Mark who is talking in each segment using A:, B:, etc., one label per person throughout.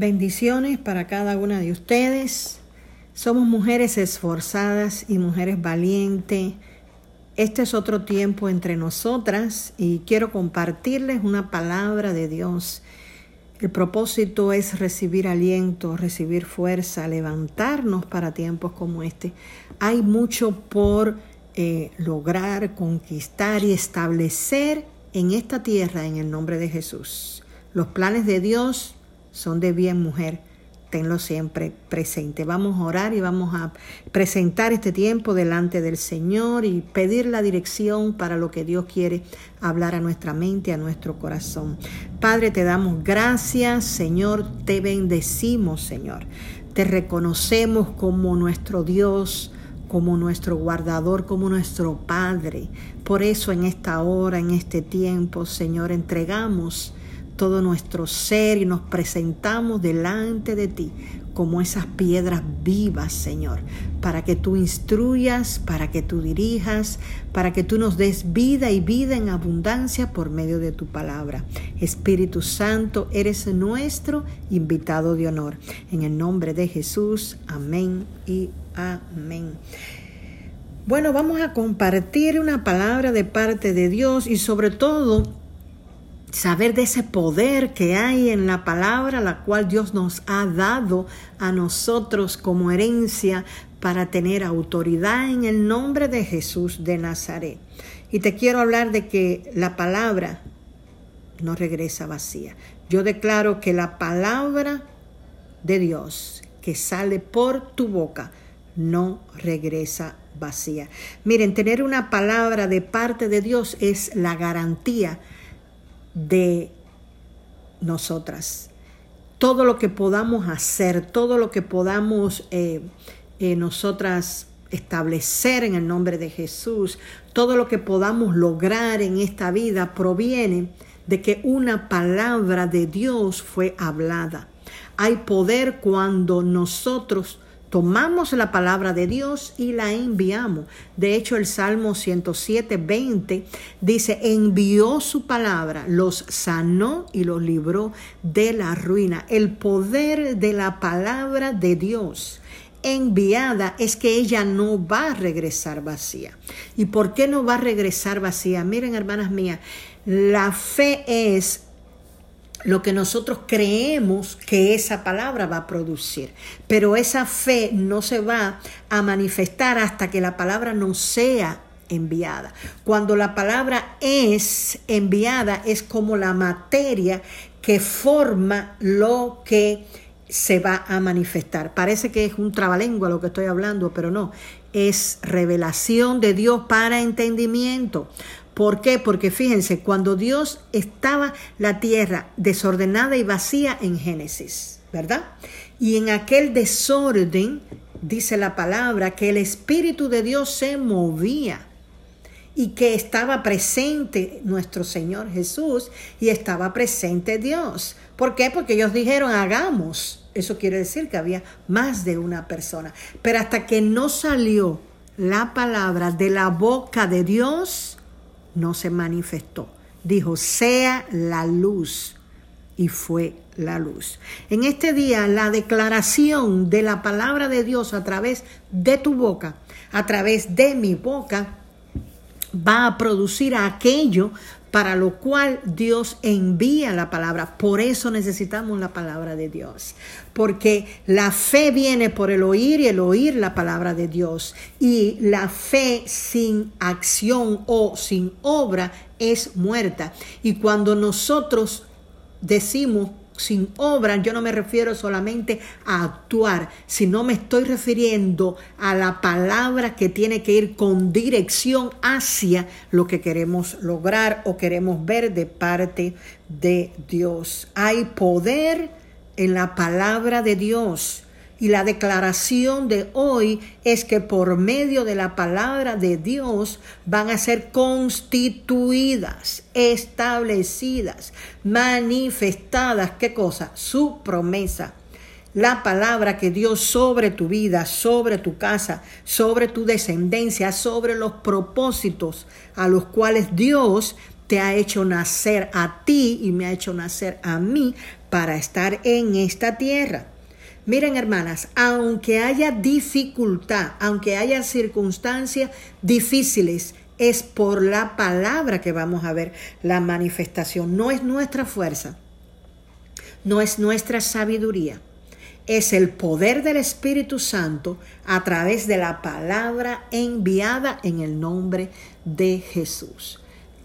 A: Bendiciones para cada una de ustedes. Somos mujeres esforzadas y mujeres valientes. Este es otro tiempo entre nosotras y quiero compartirles una palabra de Dios. El propósito es recibir aliento, recibir fuerza, levantarnos para tiempos como este. Hay mucho por eh, lograr, conquistar y establecer en esta tierra en el nombre de Jesús. Los planes de Dios son de bien mujer. Tenlo siempre presente. Vamos a orar y vamos a presentar este tiempo delante del Señor y pedir la dirección para lo que Dios quiere hablar a nuestra mente, a nuestro corazón. Padre, te damos gracias, Señor, te bendecimos, Señor. Te reconocemos como nuestro Dios, como nuestro guardador, como nuestro Padre. Por eso en esta hora, en este tiempo, Señor, entregamos todo nuestro ser y nos presentamos delante de ti como esas piedras vivas, Señor, para que tú instruyas, para que tú dirijas, para que tú nos des vida y vida en abundancia por medio de tu palabra. Espíritu Santo, eres nuestro invitado de honor. En el nombre de Jesús, amén y amén. Bueno, vamos a compartir una palabra de parte de Dios y sobre todo saber de ese poder que hay en la palabra, la cual Dios nos ha dado a nosotros como herencia para tener autoridad en el nombre de Jesús de Nazaret. Y te quiero hablar de que la palabra no regresa vacía. Yo declaro que la palabra de Dios que sale por tu boca no regresa vacía. Miren, tener una palabra de parte de Dios es la garantía de nosotras. Todo lo que podamos hacer, todo lo que podamos eh, eh, nosotras establecer en el nombre de Jesús, todo lo que podamos lograr en esta vida proviene de que una palabra de Dios fue hablada. Hay poder cuando nosotros tomamos la palabra de Dios y la enviamos. De hecho, el Salmo 107, 20 dice, envió su palabra, los sanó y los libró de la ruina. El poder de la palabra de Dios enviada es que ella no va a regresar vacía. ¿Y por qué no va a regresar vacía? Miren, hermanas mías, la fe es lo que nosotros creemos que esa palabra va a producir. Pero esa fe no se va a manifestar hasta que la palabra no sea enviada. Cuando la palabra es enviada es como la materia que forma lo que se va a manifestar. Parece que es un trabalengua lo que estoy hablando, pero no, es revelación de Dios para entendimiento. ¿Por qué? Porque fíjense, cuando Dios estaba la tierra desordenada y vacía en Génesis, ¿verdad? Y en aquel desorden, dice la palabra, que el Espíritu de Dios se movía y que estaba presente nuestro Señor Jesús y estaba presente Dios. ¿Por qué? Porque ellos dijeron, hagamos. Eso quiere decir que había más de una persona. Pero hasta que no salió la palabra de la boca de Dios, no se manifestó. Dijo, sea la luz. Y fue la luz. En este día, la declaración de la palabra de Dios a través de tu boca, a través de mi boca, va a producir aquello para lo cual Dios envía la palabra. Por eso necesitamos la palabra de Dios, porque la fe viene por el oír y el oír la palabra de Dios. Y la fe sin acción o sin obra es muerta. Y cuando nosotros decimos sin obra, yo no me refiero solamente a actuar, sino me estoy refiriendo a la palabra que tiene que ir con dirección hacia lo que queremos lograr o queremos ver de parte de Dios. Hay poder en la palabra de Dios. Y la declaración de hoy es que por medio de la palabra de Dios van a ser constituidas, establecidas, manifestadas. ¿Qué cosa? Su promesa. La palabra que Dios sobre tu vida, sobre tu casa, sobre tu descendencia, sobre los propósitos a los cuales Dios te ha hecho nacer a ti y me ha hecho nacer a mí para estar en esta tierra. Miren, hermanas, aunque haya dificultad, aunque haya circunstancias difíciles, es por la palabra que vamos a ver la manifestación. No es nuestra fuerza, no es nuestra sabiduría, es el poder del Espíritu Santo a través de la palabra enviada en el nombre de Jesús.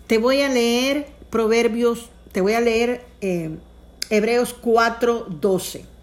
A: Te voy a leer Proverbios, te voy a leer eh, Hebreos 4:12.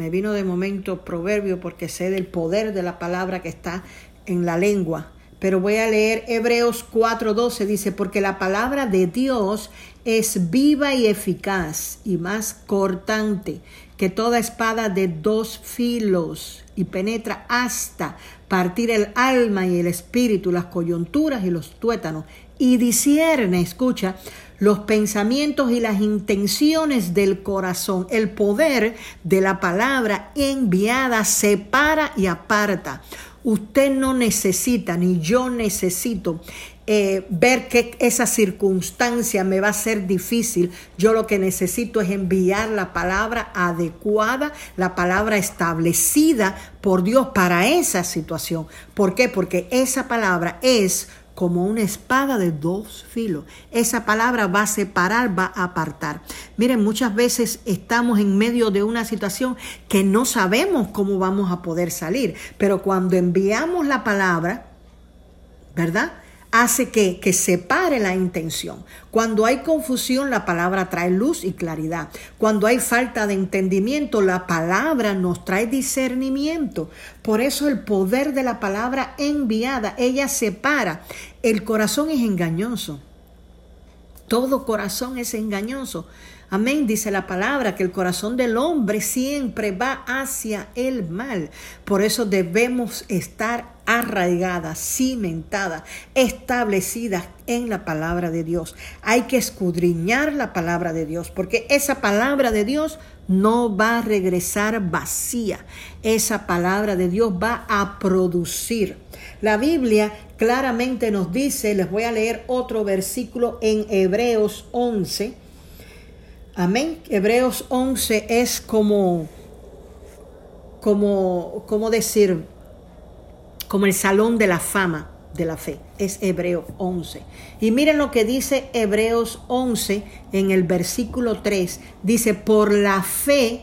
A: Me vino de momento proverbio porque sé del poder de la palabra que está en la lengua. Pero voy a leer Hebreos 4:12, dice, porque la palabra de Dios es viva y eficaz y más cortante que toda espada de dos filos y penetra hasta partir el alma y el espíritu, las coyunturas y los tuétanos, y discierne, escucha, los pensamientos y las intenciones del corazón. El poder de la palabra enviada separa y aparta. Usted no necesita, ni yo necesito eh, ver que esa circunstancia me va a ser difícil. Yo lo que necesito es enviar la palabra adecuada, la palabra establecida por Dios para esa situación. ¿Por qué? Porque esa palabra es como una espada de dos filos. Esa palabra va a separar, va a apartar. Miren, muchas veces estamos en medio de una situación que no sabemos cómo vamos a poder salir, pero cuando enviamos la palabra, ¿verdad? Hace que, que, separe la intención. Cuando hay confusión, la palabra trae luz y claridad. Cuando hay falta de entendimiento, la palabra nos trae discernimiento. Por eso el poder de la palabra enviada, ella separa. El corazón es engañoso. Todo corazón es engañoso. Amén, dice la palabra, que el corazón del hombre siempre va hacia el mal. Por eso debemos estar arraigadas, cimentadas, establecidas en la palabra de Dios. Hay que escudriñar la palabra de Dios, porque esa palabra de Dios no va a regresar vacía. Esa palabra de Dios va a producir. La Biblia claramente nos dice, les voy a leer otro versículo en Hebreos 11, Amén. Hebreos 11 es como, como, como decir, como el salón de la fama de la fe. Es Hebreos 11. Y miren lo que dice Hebreos 11 en el versículo 3. Dice, por la fe,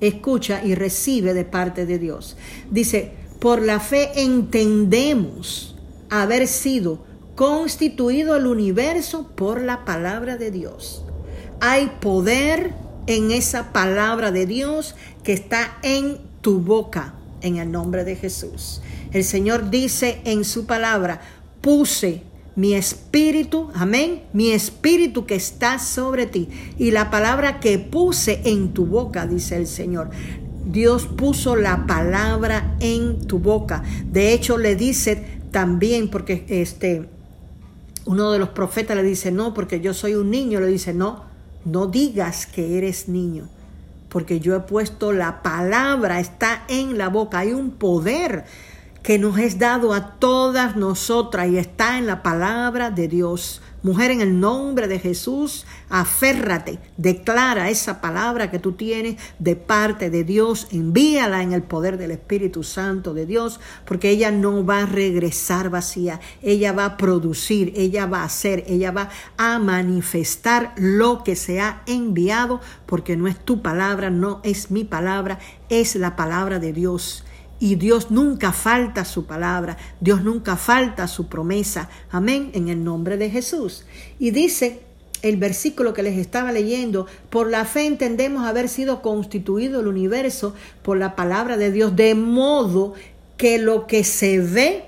A: escucha y recibe de parte de Dios. Dice, por la fe entendemos haber sido constituido el universo por la palabra de Dios hay poder en esa palabra de Dios que está en tu boca, en el nombre de Jesús. El Señor dice en su palabra, puse mi espíritu, amén, mi espíritu que está sobre ti. Y la palabra que puse en tu boca, dice el Señor. Dios puso la palabra en tu boca. De hecho, le dice también, porque este, uno de los profetas le dice, no, porque yo soy un niño, le dice, no, no digas que eres niño, porque yo he puesto la palabra, está en la boca, hay un poder que nos es dado a todas nosotras y está en la palabra de Dios. Mujer, en el nombre de Jesús, aférrate, declara esa palabra que tú tienes de parte de Dios, envíala en el poder del Espíritu Santo de Dios, porque ella no va a regresar vacía, ella va a producir, ella va a hacer, ella va a manifestar lo que se ha enviado, porque no es tu palabra, no es mi palabra, es la palabra de Dios. Y Dios nunca falta su palabra, Dios nunca falta su promesa. Amén, en el nombre de Jesús. Y dice el versículo que les estaba leyendo, por la fe entendemos haber sido constituido el universo por la palabra de Dios, de modo que lo que se ve,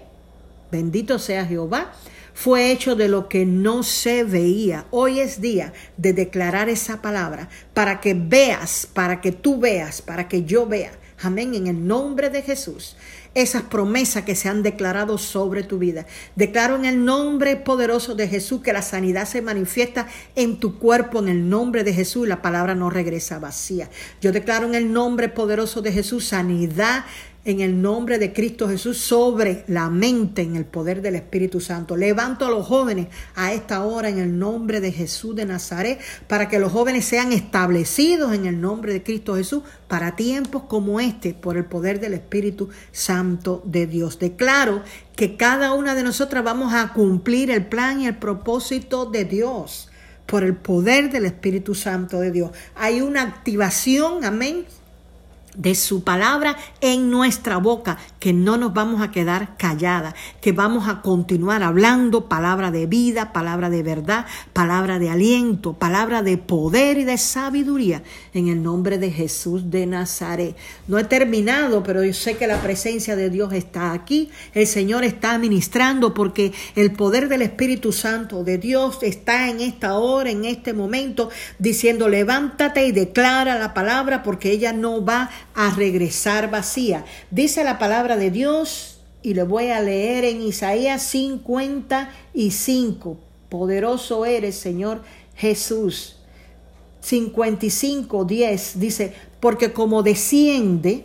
A: bendito sea Jehová, fue hecho de lo que no se veía. Hoy es día de declarar esa palabra para que veas, para que tú veas, para que yo vea Amén, en el nombre de Jesús. esas promesas que se han declarado sobre tu vida. Declaro en el nombre poderoso de Jesús que la sanidad se manifiesta en tu cuerpo en el nombre de Jesús. La palabra no regresa vacía. Yo declaro en el nombre poderoso de Jesús sanidad en el nombre de Cristo Jesús sobre la mente en el poder del Espíritu Santo. Levanto a los jóvenes a esta hora en el nombre de Jesús de Nazaret para que los jóvenes sean establecidos en el nombre de Cristo Jesús para tiempos como este por el poder del Espíritu Santo de Dios. Declaro que cada una de nosotras vamos a cumplir el plan y el propósito de Dios por el poder del Espíritu Santo de Dios. Hay una activación, amén, de su palabra en nuestra boca, que no nos vamos a quedar calladas, que vamos a continuar hablando palabra de vida, palabra de verdad, palabra de aliento, palabra de poder y de sabiduría en el nombre de Jesús de Nazaret. No he terminado, pero yo sé que la presencia de Dios está aquí, el Señor está ministrando porque el poder del Espíritu Santo de Dios está en esta hora, en este momento, diciendo levántate y declara la palabra porque ella no va a regresar vacía. Dice la palabra de Dios y le voy a leer en Isaías 55. Poderoso eres, Señor Jesús. 55, 10 dice, porque como desciende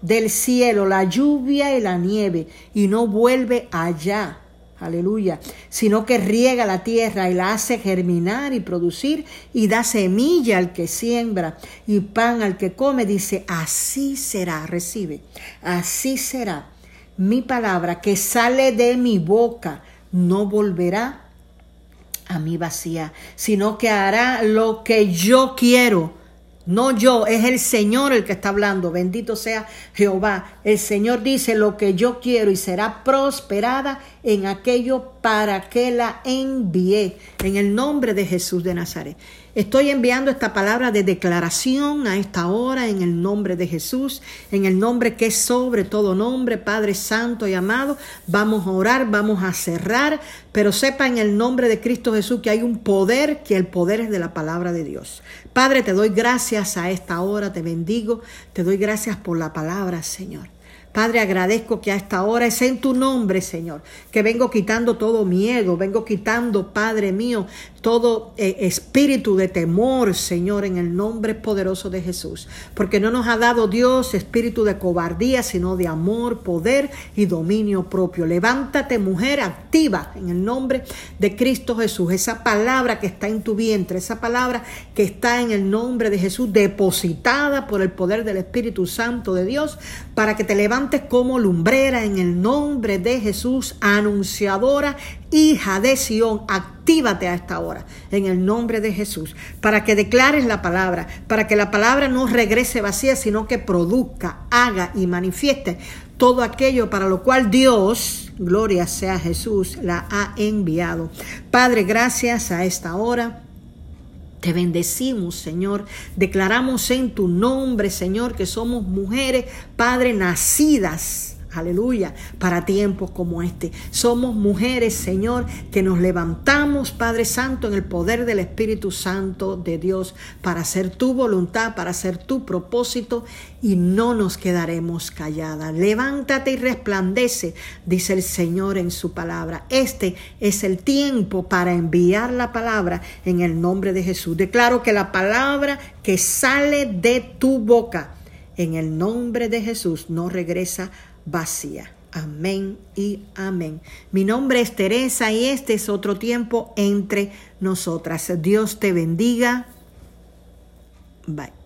A: del cielo la lluvia y la nieve y no vuelve allá aleluya, sino que riega la tierra y la hace germinar y producir y da semilla al que siembra y pan al que come, dice, así será, recibe, así será. Mi palabra que sale de mi boca, no volverá a mí vacía, sino que hará lo que yo quiero no yo, es el Señor el que está hablando. Bendito sea Jehová. El Señor dice lo que yo quiero y será prosperada en aquello para que la envié. En el nombre de Jesús de Nazaret. Estoy enviando esta palabra de declaración a esta hora en el nombre de Jesús, en el nombre que es sobre todo nombre, Padre Santo y amado. Vamos a orar, vamos a cerrar, pero sepa en el nombre de Cristo Jesús que hay un poder, que el poder es de la palabra de Dios. Padre, te doy gracias a esta hora, te bendigo, te doy gracias por la palabra, Señor. Padre, agradezco que a esta hora es en tu nombre, Señor, que vengo quitando todo miedo, vengo quitando, Padre mío, todo eh, espíritu de temor, Señor, en el nombre poderoso de Jesús. Porque no nos ha dado Dios espíritu de cobardía, sino de amor, poder y dominio propio. Levántate, mujer, activa en el nombre de Cristo Jesús. Esa palabra que está en tu vientre, esa palabra que está en el nombre de Jesús, depositada por el poder del Espíritu Santo de Dios, para que te levantes como lumbrera en el nombre de Jesús, anunciadora, hija de Sión, actívate a esta hora en el nombre de Jesús, para que declares la palabra, para que la palabra no regrese vacía, sino que produzca, haga y manifieste todo aquello para lo cual Dios, gloria sea Jesús, la ha enviado. Padre, gracias a esta hora. Te bendecimos, Señor. Declaramos en tu nombre, Señor, que somos mujeres, Padre, nacidas aleluya, para tiempos como este. Somos mujeres, Señor, que nos levantamos, Padre Santo, en el poder del Espíritu Santo de Dios, para hacer tu voluntad, para hacer tu propósito, y no nos quedaremos calladas. Levántate y resplandece, dice el Señor en su palabra. Este es el tiempo para enviar la palabra en el nombre de Jesús. Declaro que la palabra que sale de tu boca, en el nombre de Jesús, no regresa vacía. Amén y amén. Mi nombre es Teresa y este es otro tiempo entre nosotras. Dios te bendiga. Bye.